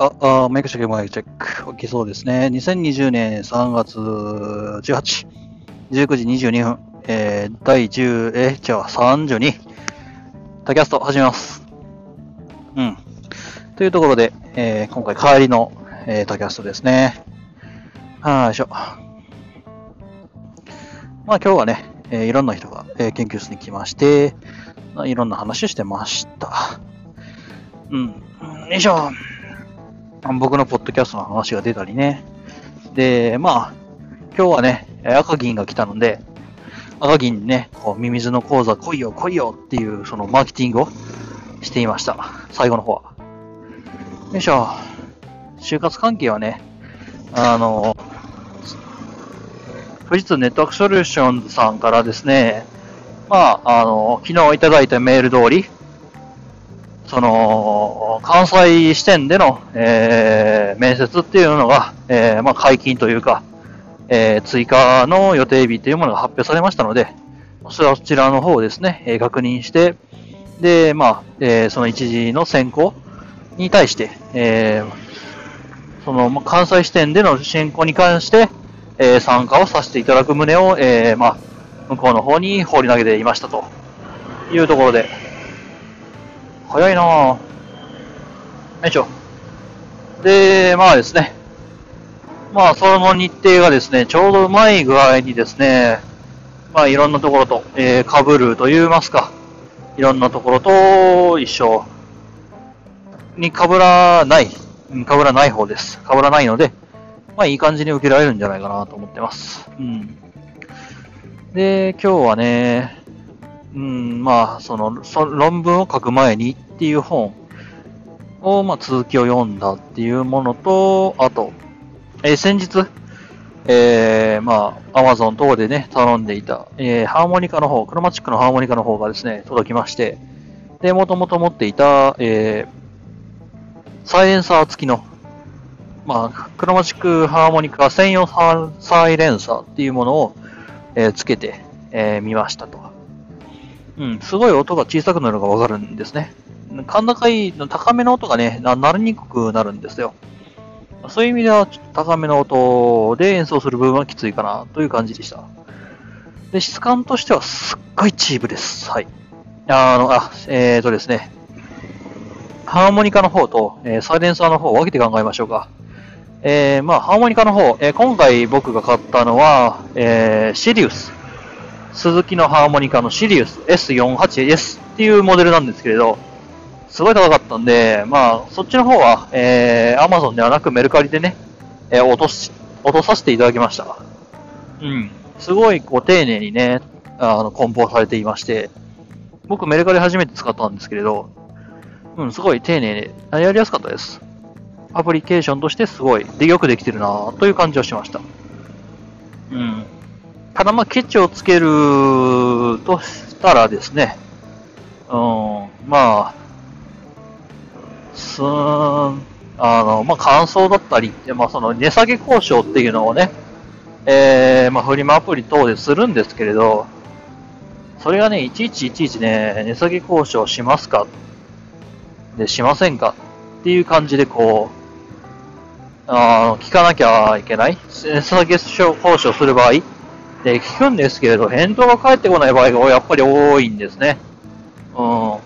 あ、あマイクチェック、マイクチェック。起きそうですね。2020年3月18、19時22分、えー、第10、えー、じゃあ32、タキャスト始めます。うん。というところで、えー、今回帰りの、えー、タキャストですね。はーいしょ。まあ今日はね、えー、いろんな人が、えー、研究室に来まして、いろんな話してました。うん。よいしょ。僕のポッドキャストの話が出たりね。で、まあ、今日はね、赤銀が来たので、赤銀にね、こう、ミミズの講座来いよ来いよっていう、そのマーケティングをしていました。最後の方は。よいしょ。就活関係はね、あの、富士通ネットワークソリューションさんからですね、まあ、あの、昨日いただいたメール通り、その、関西支店での、えー、面接っていうのが、えー、まあ、解禁というか、えー、追加の予定日というものが発表されましたので、そちらの方をですね、え、確認して、で、まあ、え、その一時の選考に対して、え、その、まあ、関西支店での選考に関して、え、参加をさせていただく旨を、え、まあ、向こうの方に放り投げていましたというところで、早いなぁ。よいしょ。で、まあですね。まあ、その日程がですね、ちょうどうまい具合にですね、まあ、いろんなところと、えー、被ると言いますか、いろんなところと一緒に被らない、被らない方です。被らないので、まあ、いい感じに受けられるんじゃないかなと思ってます。うん。で、今日はね、うん、まあ、その、そ論文を書く前にっていう本を、まあ、続きを読んだっていうものと、あと、えー、先日、えー、まあ、アマゾン等でね、頼んでいた、えー、ハーモニカの方、クロマチックのハーモニカの方がですね、届きまして、で、もともと持っていた、えー、サイレンサー付きの、まあ、クロマチックハーモニカ専用サイレンサーっていうものを、えー、つけて、えー、見ましたと。うん、すごい音が小さくなるのがわかるんですね。甲高い、高めの音がね、鳴りにくくなるんですよ。そういう意味では、ちょっと高めの音で演奏する部分はきついかなという感じでした。で、質感としてはすっごいチープです。はい。あの、あ、えーとですね。ハーモニカの方と、えー、サイレンサーの方を分けて考えましょうか。えー、まあ、ハーモニカの方、えー、今回僕が買ったのは、えー、シリウス。鈴木のハーモニカのシリウス S48S っていうモデルなんですけれど、すごい高かったんで、まあ、そっちの方は、えー、Amazon ではなくメルカリでね、えー、落とし、落とさせていただきました。うん。すごい、こう、丁寧にね、あの、梱包されていまして、僕メルカリ初めて使ったんですけれど、うん、すごい丁寧で、やりやすかったです。アプリケーションとしてすごい、で、よくできてるなという感じはしました。うん。ただま、ケチをつけるとしたらですね、うん、まあ、すーん、あの、まあ、乾燥だったり、まあ、その値下げ交渉っていうのをね、えー、まあ、フリマアプリ等でするんですけれど、それがね、いちいちいちいちね、値下げ交渉しますかで、しませんかっていう感じでこう、あの、聞かなきゃいけない値下げ交渉する場合、で、聞くんですけれど、返答が返ってこない場合がやっぱり多いんですね。うん。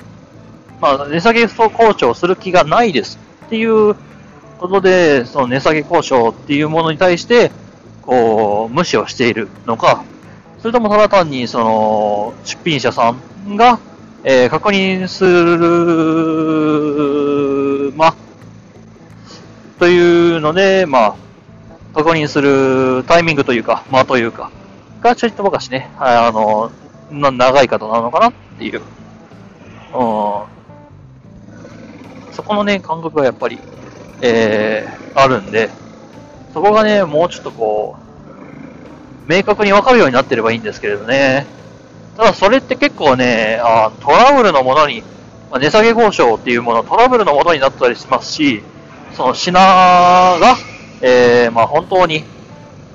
まあ、値下げ交渉する気がないですっていうことで、その値下げ交渉っていうものに対して、こう、無視をしているのか、それともただ単に、その、出品者さんが、えー、確認する、ま、というので、まあ、確認するタイミングというか、まあというか、がちょいとばかしね、あの、長い方なのかなっていう。うん。そこのね、感覚がやっぱり、えー、あるんで、そこがね、もうちょっとこう、明確にわかるようになってればいいんですけれどね。ただそれって結構ね、あトラブルのものに、まあ、値下げ交渉っていうもの、トラブルのものになったりしますし、その品が、えー、まあ本当に、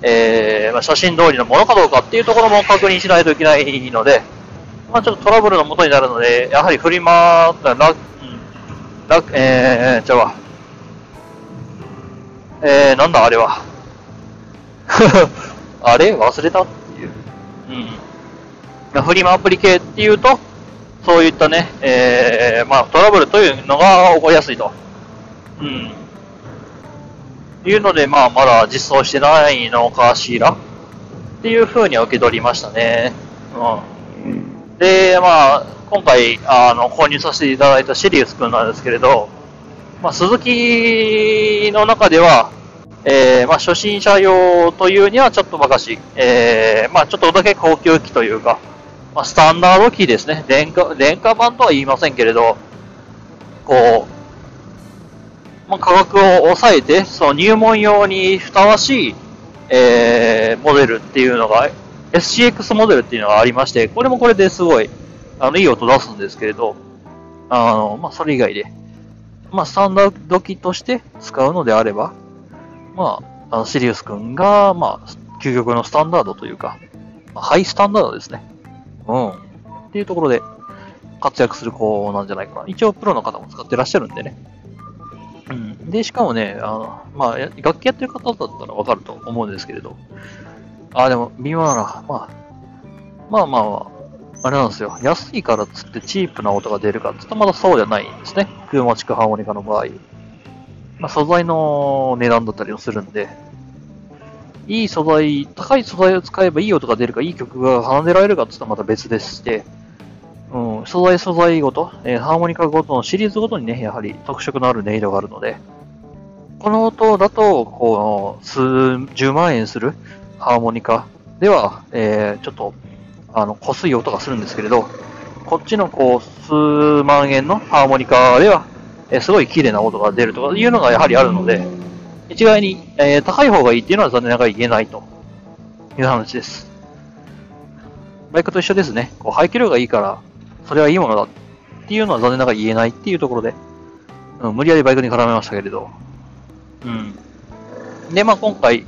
えー、まあ、写真通りのものかどうかっていうところも確認しないといけないので、まあ、ちょっとトラブルのもとになるので、やはりフリマ、ラ、ラ、えー、じゃあ、えー、なんだあれは。あれ？忘れたっていう。うん。フリマアプリ系っていうと、そういったね、えー、まあトラブルというのが起こりやすいと。うん。いうので、まあまだ実装してないのかしら？っていう風には受け取りましたね。うん。で、まあ、今回、あの、購入させていただいたシリウス君なんですけれど、まあ、鈴木の中では、えー、まあ、初心者用というにはちょっとばかし、えー、まあ、ちょっとだけ高級機というか、まあ、スタンダード機ですね。廉価、廉価版とは言いませんけれど、こう、まあ、価格を抑えて、その入門用にふさわしい、えー、モデルっていうのが、SCX モデルっていうのがありまして、これもこれですごい、あの、いい音出すんですけれど、あの、まあ、それ以外で、まあ、スタンダード機として使うのであれば、まあ、あのシリウス君が、まあ、究極のスタンダードというか、ハイスタンダードですね。うん。っていうところで活躍する子なんじゃないかな。一応プロの方も使ってらっしゃるんでね。うん。で、しかもね、あの、まあ、楽器やってる方だったらわかると思うんですけれど、あ、でも、微妙な、まあ、まあまあ、あれなんですよ。安いからっつってチープな音が出るかっつったらまだそうじゃないんですね。クーマチクハーモニカの場合。まあ、素材の値段だったりもするんで、いい素材、高い素材を使えばいい音が出るか、いい曲が奏でられるかって言ったらまた別でして、素材素材ごと、えー、ハーモニカごとのシリーズごとにね、やはり特色のある音色があるので、この音だと、こう、数十万円するハーモニカでは、えー、ちょっと、あの、濃すい音がするんですけれど、こっちのこう、数万円のハーモニカでは、えすごい綺麗な音が出るとかいうのがやはりあるので、一概に、えー、高い方がいいっていうのは残念ながら言えないという話です。バイクと一緒ですね。こう排気量がいいから、それはいいものだっていうのは残念ながら言えないっていうところで、うん、無理やりバイクに絡めましたけれど。うん。で、まあ今回、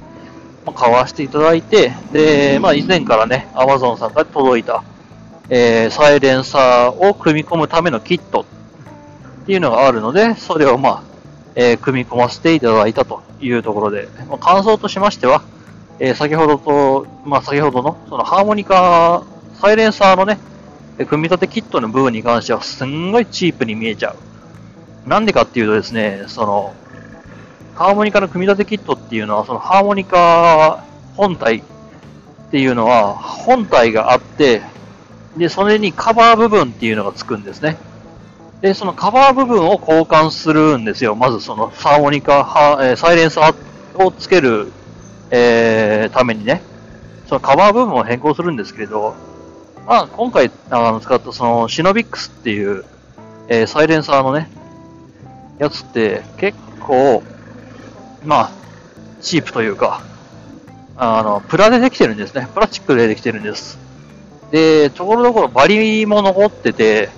まあ、買わせていただいて、で、まあ以前からね、Amazon さんから届いた、えー、サイレンサーを組み込むためのキットっていうのがあるので、それをまあ、えー、組み込ませていただいたというところで、まあ、感想としましては、えー、先ほどと、まあ、先ほどの、そのハーモニカ、サイレンサーのね、で組み立てキットの部分に関しては、すんごいチープに見えちゃう。なんでかっていうとですね、その、ハーモニカの組み立てキットっていうのは、そのハーモニカ本体っていうのは、本体があって、で、それにカバー部分っていうのがつくんですね。で、そのカバー部分を交換するんですよ。まずそのサーモニカ、はえ、サイレンサーをつける、えー、ためにね、そのカバー部分を変更するんですけれど、まあ、今回あの使ったそのシノビックスっていう、えー、サイレンサーのね、やつって結構、まあ、チープというか、あの、プラでできてるんですね。プラスチックでできてるんです。で、ところどころバリも残ってて、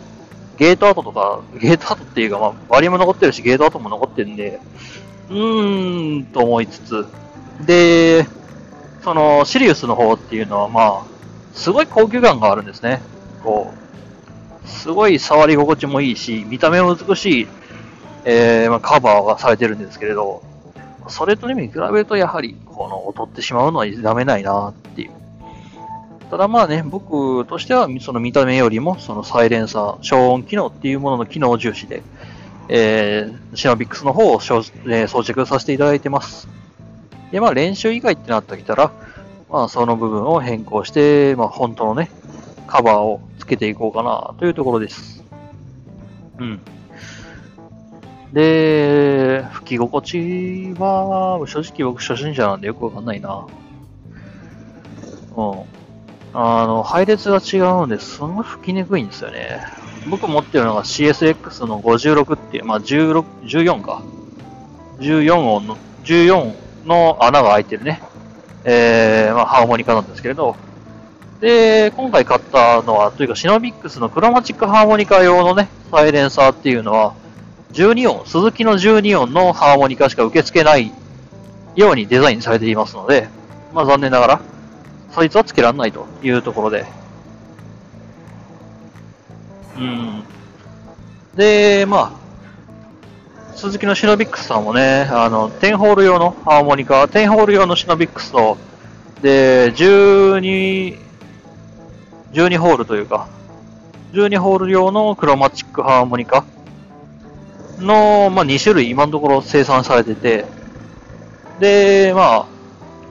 ゲートアートとか、ゲートアートっていうか、まあ、バリも残ってるし、ゲートアートも残ってるんで、うーん、と思いつつ、で、その、シリウスの方っていうのは、まあ、すごい高級感があるんですね。こう、すごい触り心地もいいし、見た目も美しい、えー、まあ、カバーがされてるんですけれど、それとに比べると、やはり、この、劣ってしまうのは否めないなっていう。ただまあね、僕としてはその見た目よりもそのサイレンサー、消音機能っていうものの機能重視で、えー、シナビックスの方を、装着させていただいてます。で、まあ練習以外ってなってきたら、まあその部分を変更して、まあ本当のね、カバーをつけていこうかなというところです。うん。で、吹き心地は、正直僕初心者なんでよくわかんないな。うん。あの、配列が違うので、すごい吹きにくいんですよね。僕持ってるのが CSX の56っていう、まあ16、14か。14音の、14の穴が開いてるね。えー、まあハーモニカなんですけれど。で、今回買ったのは、というかシノビックスのクロマチックハーモニカ用のね、サイレンサーっていうのは、12音、鈴木の12音のハーモニカしか受け付けないようにデザインされていますので、まあ残念ながら、そいつはつけらんないというところで。うん。で、まあ、鈴木のシノビックスさんもね、あの、10ホール用のハーモニカ、10ホール用のシノビックスと、で、12、12ホールというか、12ホール用のクロマチックハーモニカの、まあ、2種類今のところ生産されてて、で、まあ、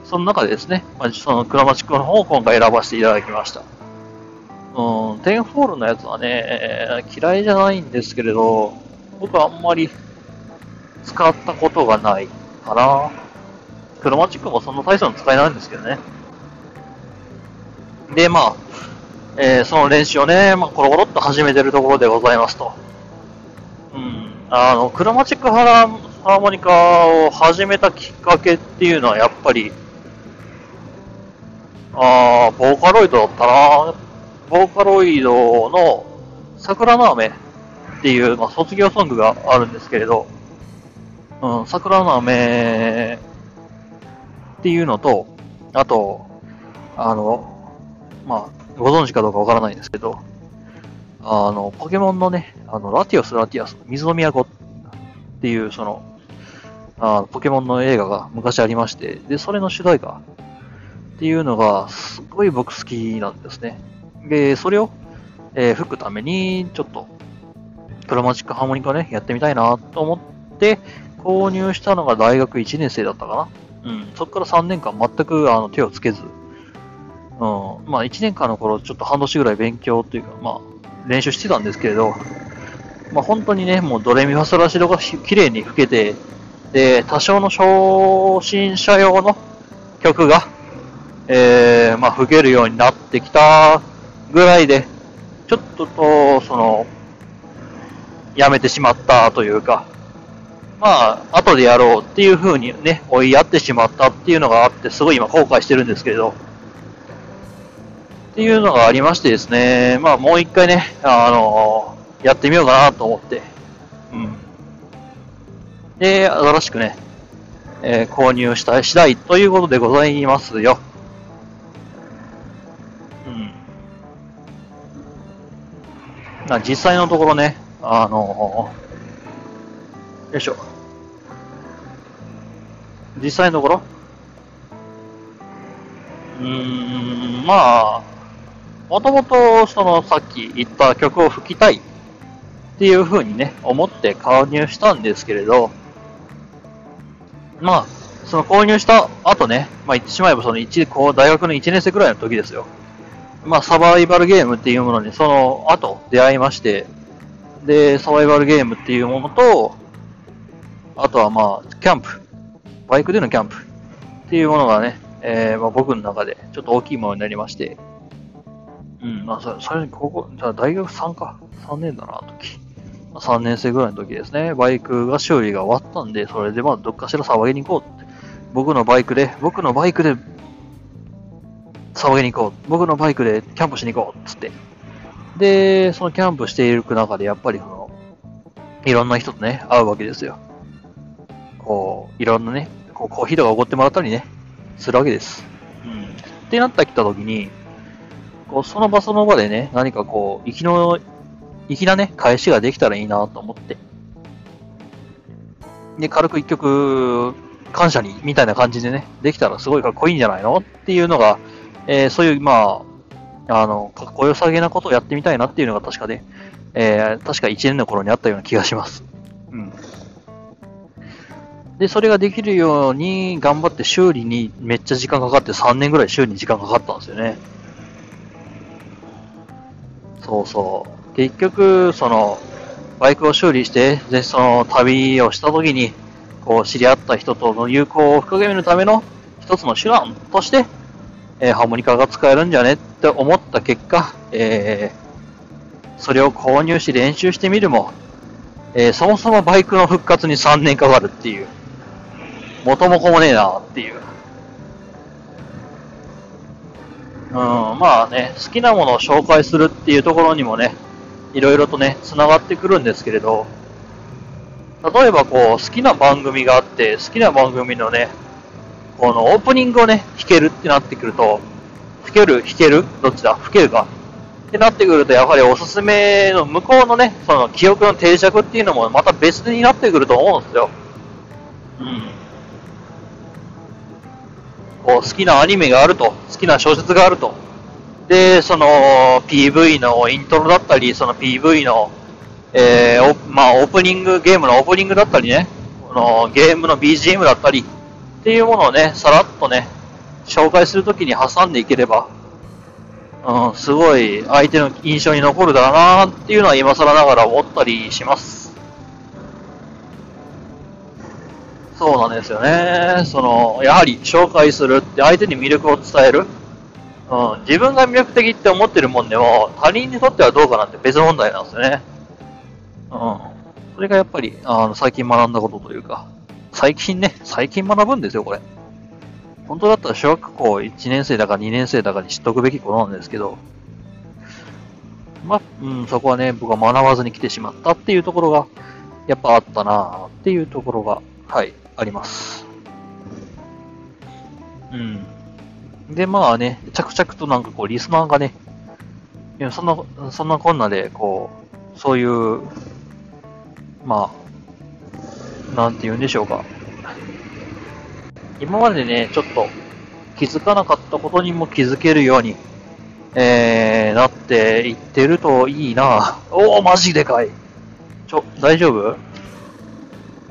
その中でですね、まあ、そのクロマチックの方を今回選ばせていただきました。うん、10ホールのやつはね、嫌いじゃないんですけれど、僕はあんまり使ったことがないかな。クロマチックもそんな大層の使いないんですけどね。で、まあ、えー、その練習をね、まあ、コロコロっと始めてるところでございますと。うん。あの、クロマチックハラハーモニカを始めたきっかけっていうのはやっぱり、あー、ボーカロイドだったな。ボーカロイドの桜の雨っていう、まあ、卒業ソングがあるんですけれど、うん、桜の雨っていうのと、あと、あの、まあ、ご存知かどうかわからないんですけど、あの、ポケモンのね、あの、ラティオス・ラティアス、水の都っていう、その、あポケモンの映画が昔ありまして、で、それの主題歌っていうのが、すごい僕好きなんですね。で、それを、えー、吹くために、ちょっと、クロマチックハーモニカね、やってみたいなと思って、購入したのが大学1年生だったかな。うん。そこから3年間全くあの手をつけず、うん。まあ1年間の頃、ちょっと半年ぐらい勉強というか、まあ練習してたんですけれど、まあ本当にね、もうドレミファソラシドが綺麗に吹けて、で、多少の初心者用の曲が、えー、まあ吹けるようになってきたぐらいで、ちょっとと、その、やめてしまったというか、まあ、後でやろうっていう風にね、追いやってしまったっていうのがあって、すごい今後悔してるんですけれど、っていうのがありましてですね、まあもう一回ね、あのー、やってみようかなと思って、うん。で、新しくね、えー、購入した次第ということでございますよ。うん。あ実際のところね、あのよいしょ。実際のところ？うーん、まあ、もともと、その、さっき言った曲を吹きたいっていう風にね、思って購入したんですけれど、まあ、その購入した後ね、まあ言ってしまえばその一、こう、大学の1年生くらいの時ですよ。まあ、サバイバルゲームっていうものにその後出会いまして、で、サバイバルゲームっていうものと、あとはまあ、キャンプ。バイクでのキャンプっていうものがね、えー、まあ、僕の中でちょっと大きいものになりまして、うん、まあ、最初に高校、じゃ大学3か。3年だな、時。まあ、3年生ぐらいの時ですね。バイクが修理が終わったんで、それでまあ、どっかしら騒ぎに行こうって。僕のバイクで、僕のバイクで騒ぎに行こう。僕のバイクでキャンプしに行こう。っつって。で、そのキャンプしていく中で、やっぱりその、いろんな人とね、会うわけですよ。こう、いろんなね、こうコーヒーとかおごってもらったりね、するわけです。うん。ってなってきたときに、こう、その場その場でね、何かこう、生きの、粋なね、返しができたらいいなと思って。で、軽く一曲、感謝に、みたいな感じでね、できたらすごいかっこいいんじゃないの？っていうのが、えー、そういう、まあ、あの、かっこよさげなことをやってみたいなっていうのが確かで、えー、確か1年の頃にあったような気がします。うん。で、それができるように頑張って修理にめっちゃ時間かかって3年ぐらい修理に時間かかったんですよね。そうそう。結局、その、バイクを修理して、で、その旅をした時に、こう、知り合った人との友好を深めるための一つの手段として、えー、ハーモニカが使えるんじゃねって思った結果、えー、それを購入し練習してみるも、えー、そもそもバイクの復活に3年かかるっていう。元も子もねえなっていう。うん、まあね、好きなものを紹介するっていうところにもね、いろいろとね、繋がってくるんですけれど、例えばこう、好きな番組があって、好きな番組のね、このオープニングをね、弾けるってなってくると、吹ける、弾ける？どっちだ？吹けるかってなってくると、やはりおすすめの向こうのね、その記憶の定着っていうのもまた別になってくると思うんですよ。うん。こう好きなアニメがあると、好きな小説があると。で、その PV のイントロだったり、その PV の、えー、まあオープニング、ゲームのオープニングだったりね、このゲームの BGM だったりっていうものをね、さらっとね、紹介するときに挟んでいければ、うん、すごい相手の印象に残るだろうなっていうのは今更ながら思ったりします。そうなんですよね。その、やはり紹介するって相手に魅力を伝える。うん、自分が魅力的って思ってるもんでも、他人にとってはどうかなんて別問題なんですよね。うん。それがやっぱり、あの、最近学んだことというか、最近ね、最近学ぶんですよ、これ。本当だったら小学校1年生だか2年生だかに知っとくべきことなんですけど、ま、うん、そこはね、僕は学ばずに来てしまったっていうところが、やっぱあったなっていうところが、はい、あります。うん。で、まあね、着々となんかこう、リスナーがね、いやそんな、そんなこんなで、こう、そういう、まあ、なんて言うんでしょうか。今までね、ちょっと気づかなかったことにも気づけるように、えー、なっていってるといいなおお、マジでかい。ちょ、大丈夫？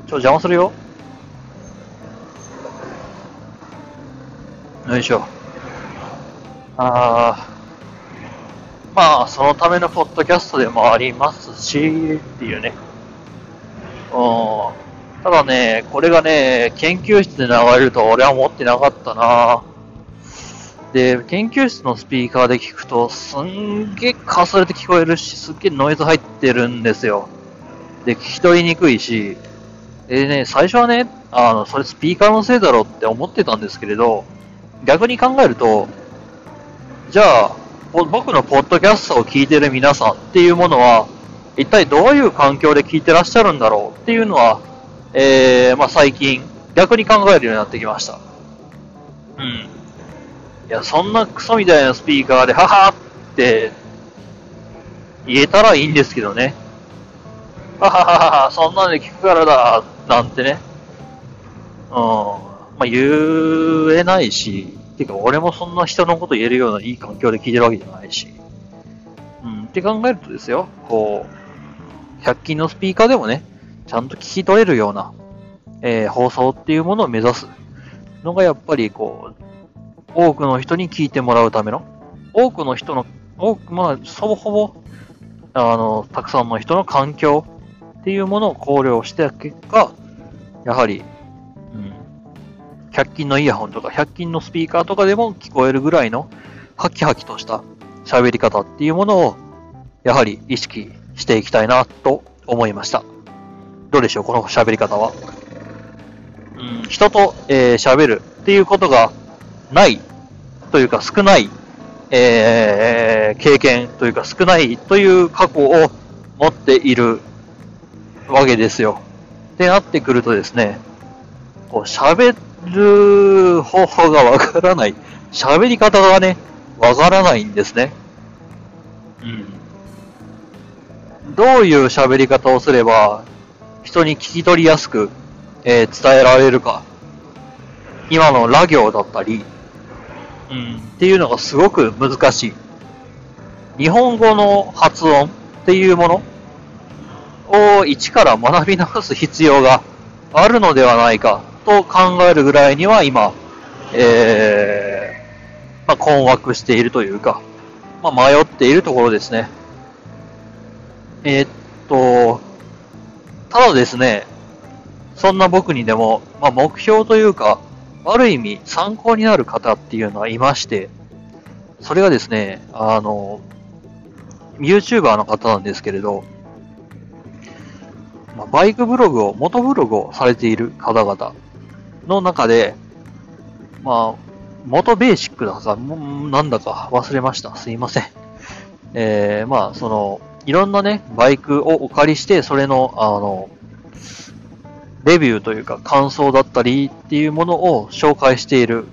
ちょ、邪魔するよ。よいしょ。あまあ、そのためのポッドキャストでもありますし、っていうね。うん。ただね、これがね、研究室で流れると俺は思ってなかったなで、研究室のスピーカーで聞くと、すんげえかすれて聞こえるし、すっげえノイズ入ってるんですよ。で、聞き取りにくいし、でね、最初はね、あの、それスピーカーのせいだろうって思ってたんですけれど、逆に考えると、じゃあ、僕のポッドキャストを聞いてる皆さんっていうものは、一体どういう環境で聞いてらっしゃるんだろうっていうのは、えー、まあ最近、逆に考えるようになってきました。うん。いや、そんなクソみたいなスピーカーで、ははって言えたらいいんですけどね。はははは、そんなんで聞くからだ、なんてね。うん。まあ言えないし、てか、俺もそんな人のこと言えるようないい環境で聞いてるわけじゃないし。うん、って考えるとですよ、こう、100均のスピーカーでもね、ちゃんと聞き取れるような、えー、放送っていうものを目指すのがやっぱりこう、多くの人に聞いてもらうための、多くの人の、多く、まあ、ほぼほぼ、あの、たくさんの人の環境っていうものを考慮した結果、やはり100均のイヤホンとか100均のスピーカーとかでも聞こえるぐらいのハキハキとした喋り方っていうものをやはり意識していきたいなと思いました。どうでしょうこの喋り方は？うん、人と、えー、喋るっていうことがないというか少ない、えー、経験というか少ないという過去を持っているわけですよ。ってなってくるとですね、こう喋る方法がわからない。喋り方がね、わからないんですね。うん。どういう喋り方をすれば、人に聞き取りやすく、えー、伝えられるか。今のラ行だったり、うん、っていうのがすごく難しい。日本語の発音っていうものを一から学び直す必要があるのではないかと考えるぐらいには今、えー、まあ、困惑しているというか、まあ、迷っているところですね。えー、っと、ただですね、そんな僕にでも、まあ、目標というか、ある意味参考になる方っていうのはいまして、それがですね、あの、YouTuber の方なんですけれど、まあ、バイクブログを、元ブログをされている方々の中で、まあ、元ベーシックだか、なんだか忘れました。すいません。えー、まあ、その、いろんなね、バイクをお借りして、それの、あの、レビューというか感想だったりっていうものを紹介している、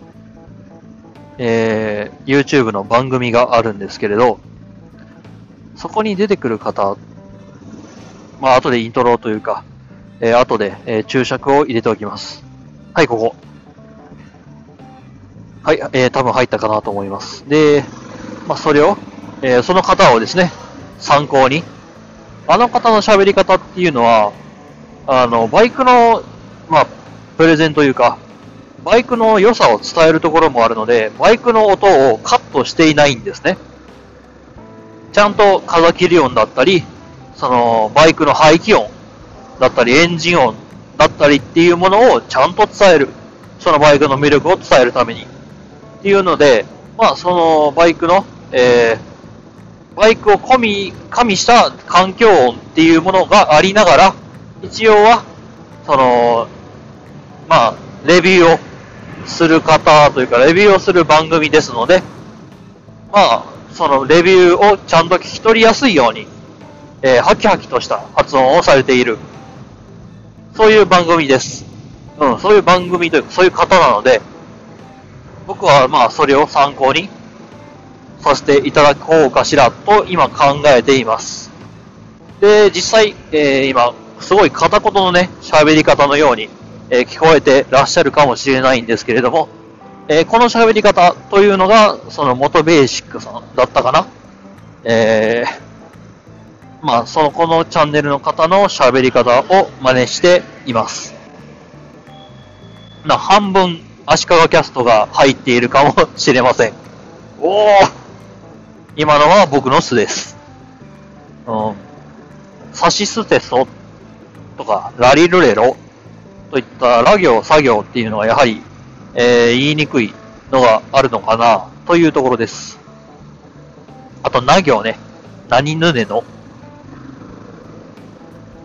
えー、YouTube の番組があるんですけれど、そこに出てくる方、まあ、後でイントロというか、えー、後で、えー、注釈を入れておきます。はい、ここ。はい、えー、多分入ったかなと思います。で、まあ、それを、えー、その方をですね、参考に、あの方の喋り方っていうのは、あの、バイクの、まあ、プレゼンというか、バイクの良さを伝えるところもあるので、バイクの音をカットしていないんですね。ちゃんと風切り音だったり、その、バイクの排気音だったり、エンジン音だったりっていうものをちゃんと伝える。そのバイクの魅力を伝えるために。っていうので、まあ、そのバイクの、えー、バイクを込み、加味した環境音っていうものがありながら、一応は、その、まあ、レビューをする方というか、レビューをする番組ですので、まあ、そのレビューをちゃんと聞き取りやすいように、えー、ハキハキとした発音をされている、そういう番組です。うん、そういう番組というか、そういう方なので、僕はまあ、それを参考にさせていただこうかしらと今考えています。で、実際、えー、今、すごい片言のね、喋り方のように、えー、聞こえてらっしゃるかもしれないんですけれども、えー、この喋り方というのが、その元ベーシックさんだったかな。えー、まあ、その、このチャンネルの方の喋り方を真似しています。な、半分、足利キャストが入っているかもしれません。おお今のは僕の巣です。うん。サシステソとか、ラリルレロといったラ行、作業っていうのはやはり、えー、言いにくいのがあるのかなというところです。あと、な行ね。何ぬねの。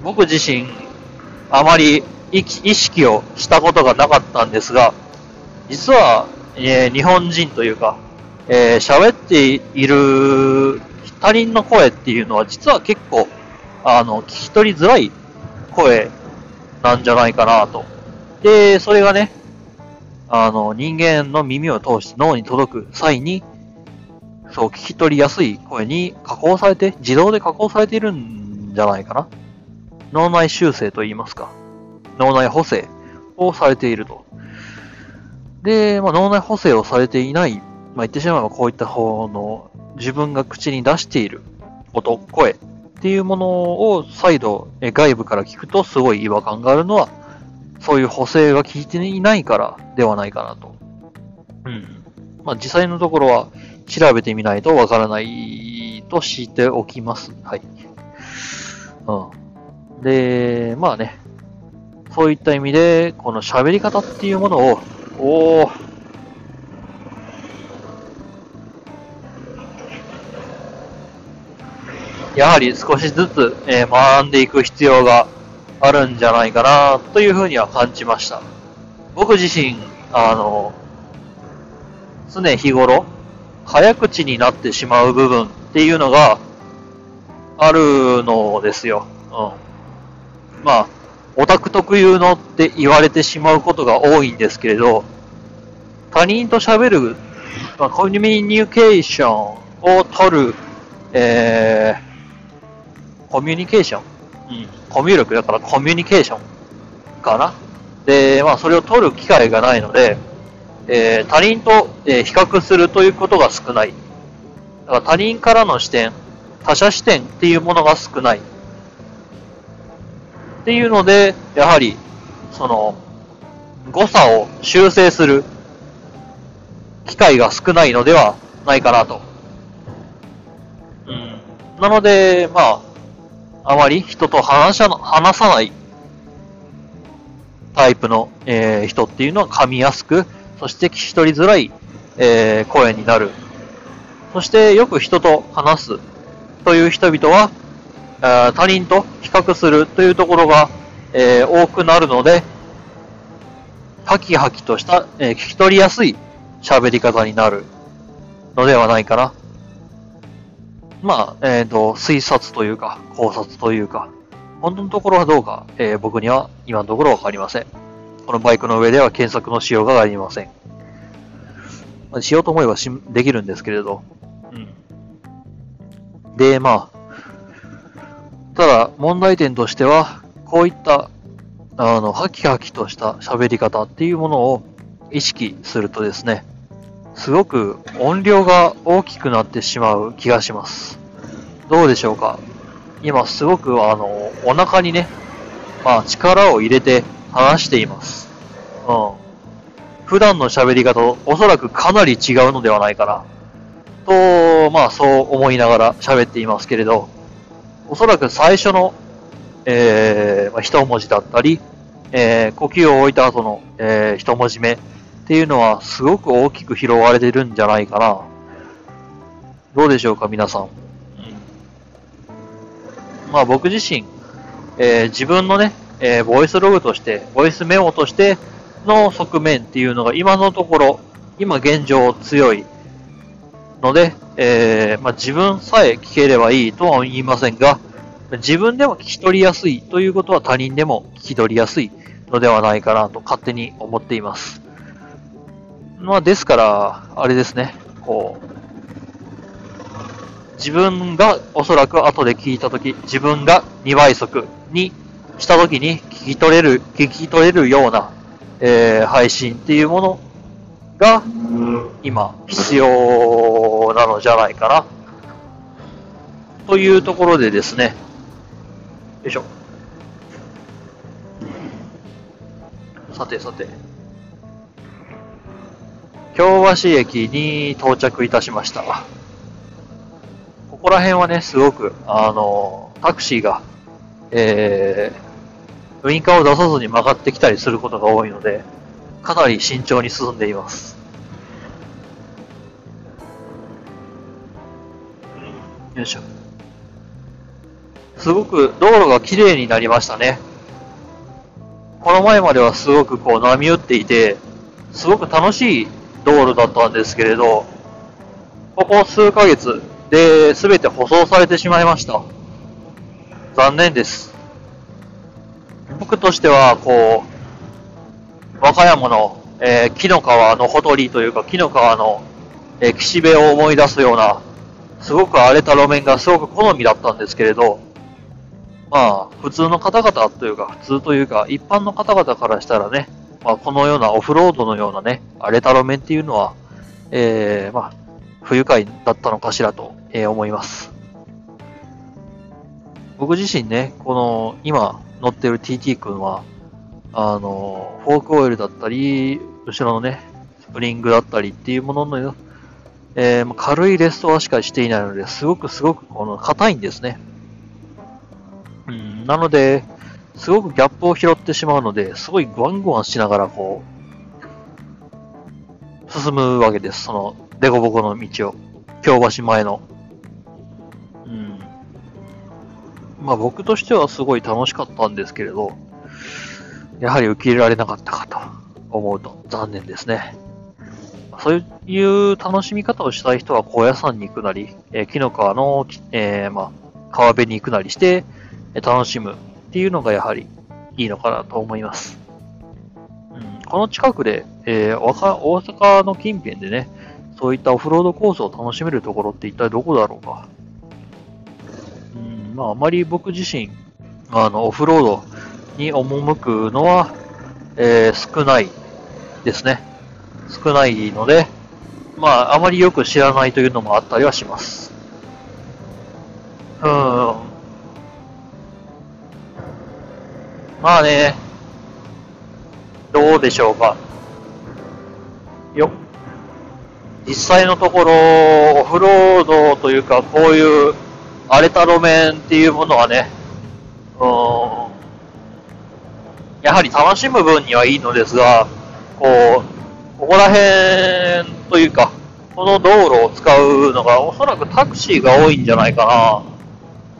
僕自身、あまり意識をしたことがなかったんですが、実は、えー、日本人というか、えー、喋っている他人の声っていうのは実は結構、あの、聞き取りづらい声なんじゃないかなと。で、それがね、あの、人間の耳を通して脳に届く際に、そう、聞き取りやすい声に加工されて、自動で加工されているんじゃないかな。脳内修正と言いますか。脳内補正をされていると。で、まあ、脳内補正をされていない、まあ、言ってしまえばこういった方の自分が口に出している音、声っていうものを再度外部から聞くとすごい違和感があるのは、そういう補正が効いていないからではないかなと。うん。まあ、実際のところは調べてみないとわからないとしておきます。はい。うん。で、まあね、そういった意味で、この喋り方っていうものを、おー、やはり少しずつ、えー、学んでいく必要があるんじゃないかなというふうには感じました。僕自身、あの、常日頃、早口になってしまう部分っていうのがあるのですよ。うん。まあ、オタク特有のって言われてしまうことが多いんですけれど、他人と喋る、まあ、コミュニケーションを取る、えー、コミュニケーション、うん、コミュ力だからコミュニケーション？かな？で、まあ、それを取る機会がないので、えー、他人と、えー、比較するということが少ない。だから他人からの視点、他者視点っていうものが少ない。っていうので、やはり、その、誤差を修正する機会が少ないのではないかなと。うん。なので、まあ、あまり人と話さ話さないタイプの、えー、人っていうのは噛みやすく、そして聞き取りづらい、えー、声になる。そしてよく人と話すという人々は、え他人と比較するというところが、えー、多くなるので、ハキハキとした、えー、聞き取りやすい喋り方になるのではないかな。まあ、えっ、ー、と、推察というか、考察というか、本当のところはどうか、えー、僕には今のところわかりません。このバイクの上では検索のしようがありません。しようと思えばしできるんですけれど。うん。で、まあ、ただ、問題点としては、こういった、あの、ハキハキとした喋り方っていうものを意識するとですね、すごく音量が大きくなってしまう気がします。どうでしょうか？今すごくあの、お腹にね、まあ力を入れて話しています。うん。普段の喋り方とおそらくかなり違うのではないかな。と、まあそう思いながら喋っていますけれど、おそらく最初の、えー、まあ、一文字だったり、えー、呼吸を置いた後の、えー、一文字目っていうのはすごく大きく拾われてるんじゃないかな。どうでしょうか、皆さん。うん、まあ僕自身、えー、自分のね、えー、ボイスログとして、ボイスメモとしての側面っていうのが今のところ、今現状強いので、えー、まあ、自分さえ聞ければいいとは言いませんが、自分でも聞き取りやすいということは他人でも聞き取りやすいのではないかなと勝手に思っています。まあ、ですから、あれですね、こう、自分がおそらく後で聞いたとき、自分が2倍速にしたときに聞き取れる、聞き取れるような、えー、配信っていうものが、今、必要なのじゃないかな。というところでですね、よいしょ。さてさて。京橋駅に到着いたしました。ここら辺はね、すごく、あの、タクシーが、えー、ウインカーを出さずに曲がってきたりすることが多いので、かなり慎重に進んでいます。よいしょ。すごく道路が綺麗になりましたね。この前まではすごくこう波打っていて、すごく楽しい道路だったんですけれど、ここ数ヶ月で全て舗装されてしまいました。残念です。僕としては、こう、和歌山の、えー、木の川のほとりというか、木の川の、えー、岸辺を思い出すような、すごく荒れた路面がすごく好みだったんですけれど、まあ、普通の方々というか、普通というか、一般の方々からしたらね、まあ、このようなオフロードのようなね、荒れた路面っていうのは、えー、まあ、不愉快だったのかしらと、えー、思います。僕自身ね、この、今乗ってる TT 君は、あの、フォークオイルだったり、後ろのね、スプリングだったりっていうものの、えー、軽いレストアしかしていないので、すごくすごくこの硬いんですね。うん、なので、すごくギャップを拾ってしまうので、すごいグワングワンしながらこう、進むわけです。その、デコボコの道を。京橋前の。うん。まあ僕としてはすごい楽しかったんですけれど、やはり受け入れられなかったかと思うと残念ですね。そういう楽しみ方をしたい人は高野山に行くなり、えー、木の川の、えー、まあ、川辺に行くなりして、楽しむっていうのがやはりいいのかなと思います。うん、この近くで、えー、大阪の近辺でね、そういったオフロードコースを楽しめるところって一体どこだろうか。うん、まあ、あまり僕自身、あの、オフロードに赴くのは、えー、少ないですね。少ないので、まあ、あまりよく知らないというのもあったりはします。うん。まあね、どうでしょうか。よ。実際のところ、オフロードというか、こういう荒れた路面っていうものはね、うん、やはり楽しむ分にはいいのですが、こう、ここら辺というか、この道路を使うのがおそらくタクシーが多いんじゃないかな、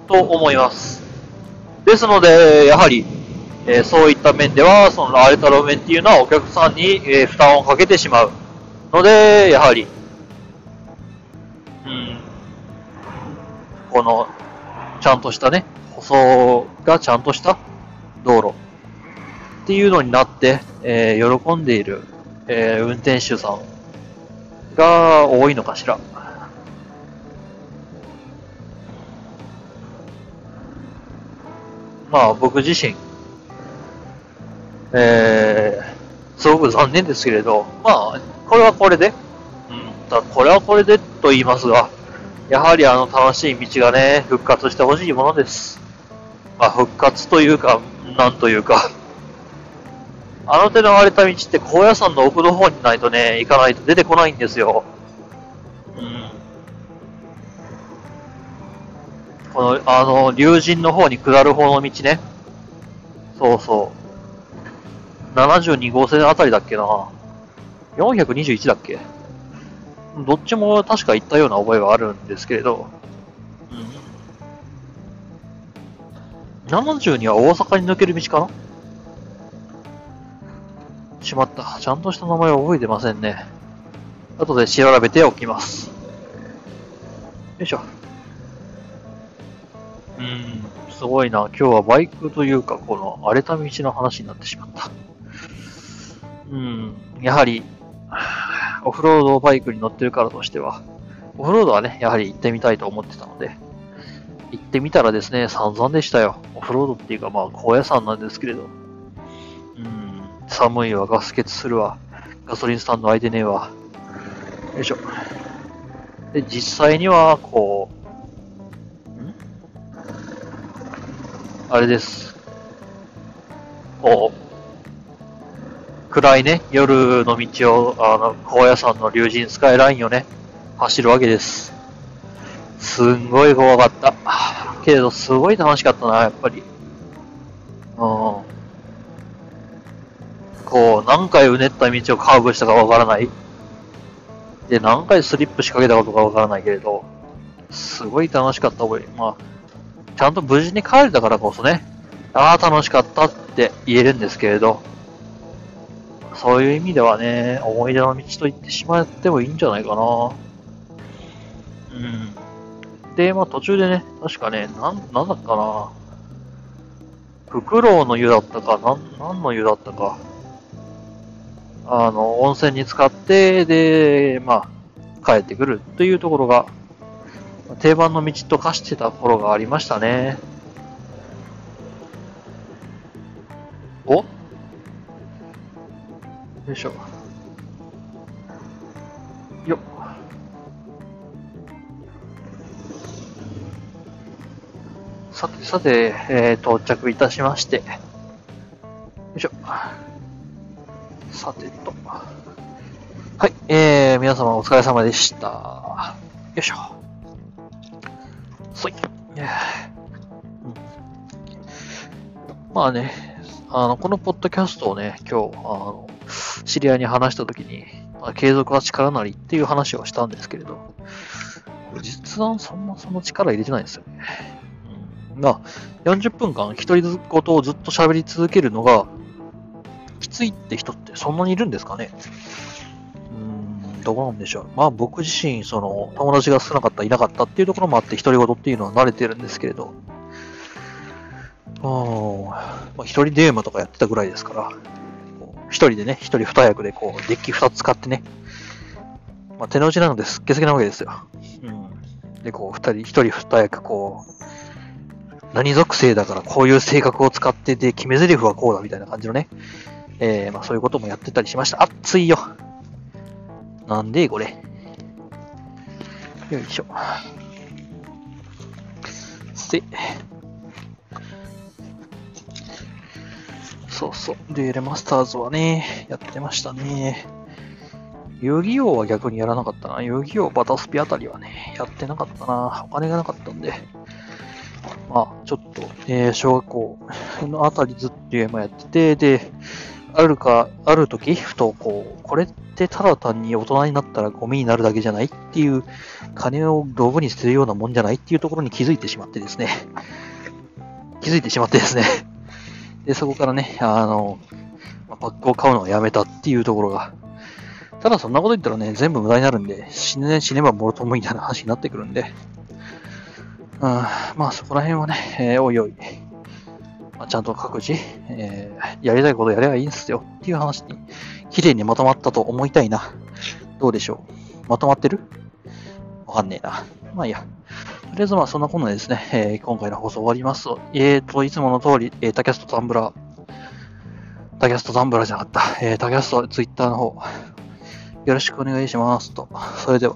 と思います。ですので、やはり、えー、そういった面では、その荒れた路面っていうのはお客さんに、えー、負担をかけてしまうので、やはり、うん、この、ちゃんとしたね、舗装がちゃんとした道路っていうのになって、えー、喜んでいる、え運転手さんが多いのかしら？まあ僕自身、えー、すごく残念ですけれど、まあ、これはこれで、うん、だこれはこれでと言いますが、やはりあの楽しい道がね、復活してほしいものです。まあ復活というか、なんというか、あの手の割れた道って高野山の奥の方にないとね、行かないと出てこないんですよ。うん。この、あの、竜神の方に下る方の道ね。そうそう。72号線あたりだっけな。421だっけどっちも確か行ったような覚えがあるんですけれど。うん。72は大阪に抜ける道かなしまった。ちゃんとした名前を覚えてませんね。後で調べておきます。よいしょ。うん、すごいな。今日はバイクというか、この荒れた道の話になってしまった。うん、やはり、オフロードバイクに乗ってるからとしては、オフロードはね、やはり行ってみたいと思ってたので、行ってみたらですね、散々でしたよ。オフロードっていうか、まあ、高野山なんですけれど。寒いわ、ガス欠するわ、ガソリンスタンド空いてねえわ。よいしょ。で、実際には、こう、ん？あれです。こう、暗いね、夜の道を、あの、高野山の竜神スカイラインをね、走るわけです。すんごい怖かった。けれど、すごい楽しかったな、やっぱり。うん。こう、何回うねった道をカーブしたかわからない。で、何回スリップしかけたことかわからないけれど、すごい楽しかった覚え。まあ、ちゃんと無事に帰れたからこそね、ああ、楽しかったって言えるんですけれど、そういう意味ではね、思い出の道と言ってしまってもいいんじゃないかな。うん。で、まあ途中でね、確かね、なん、なんだっかな。フクロウの湯だったか、なん、なんの湯だったか。あの、温泉に使って、で、まあ、帰ってくるというところが、定番の道と化してた頃がありましたね。お？よいしょ。よっ。さて、さて、えー、到着いたしまして。よいしょ。さてと。はい、えー、皆様お疲れ様でした。よいしょ。そい。うん、まあね、あの、このポッドキャストをね、今日、あの、知り合いに話したときに、まあ、継続は力なりっていう話をしたんですけれど、実はそんなその力入れてないんですよね。うん、まあ、40分間一人ごとをずっと喋り続けるのが、ついって人ってそんなにいるんですかね？うーん、どうなんでしょう。まあ僕自身、その、友達が少なかった、いなかったっていうところもあって、独り言っていうのは慣れてるんですけれど、あまあ、一人デーマとかやってたぐらいですから、一人でね、一人二役でこう、デッキ二つ使ってね、まあ、手の内なのですっげすげなわけですよ。うん。で、こう、二人、一人二役こう、何属性だからこういう性格を使ってで、決め台詞はこうだみたいな感じのね、えー、まあそういうこともやってたりしました。熱いよ。なんでこれ。よいしょ。せ。そうそう。デュエルマスターズはね、やってましたね。遊戯王は逆にやらなかったな。遊戯王バタスピあたりはね、やってなかったな。お金がなかったんで。まあ、ちょっと、えー、小学校のあたりずっとゲームやってて、で、あるか、ある時、ふとこう、これってただ単に大人になったらゴミになるだけじゃないっていう、金を道具に捨てるようなもんじゃないっていうところに気づいてしまってですね。気づいてしまってですね。で、そこからね、あの、パックを買うのをやめたっていうところが。ただそんなこと言ったらね、全部無駄になるんで、死ね、死ねばもろともみたいな話になってくるんで。うん、まあそこら辺はね、えー、おいおい。まあ、ちゃんと各自、えー、やりたいことやればいいんですよっていう話に、綺麗にまとまったと思いたいな。どうでしょうまとまってる？わかんねえな。まあいいや。とりあえずまあそんなこんなでですね、えー今回の放送終わります。えーと、いつもの通り、えー、タキャストタンブラー、タキャストタンブラーじゃなかった、えー、タキャストツイッターの方、よろしくお願いしますと。それでは。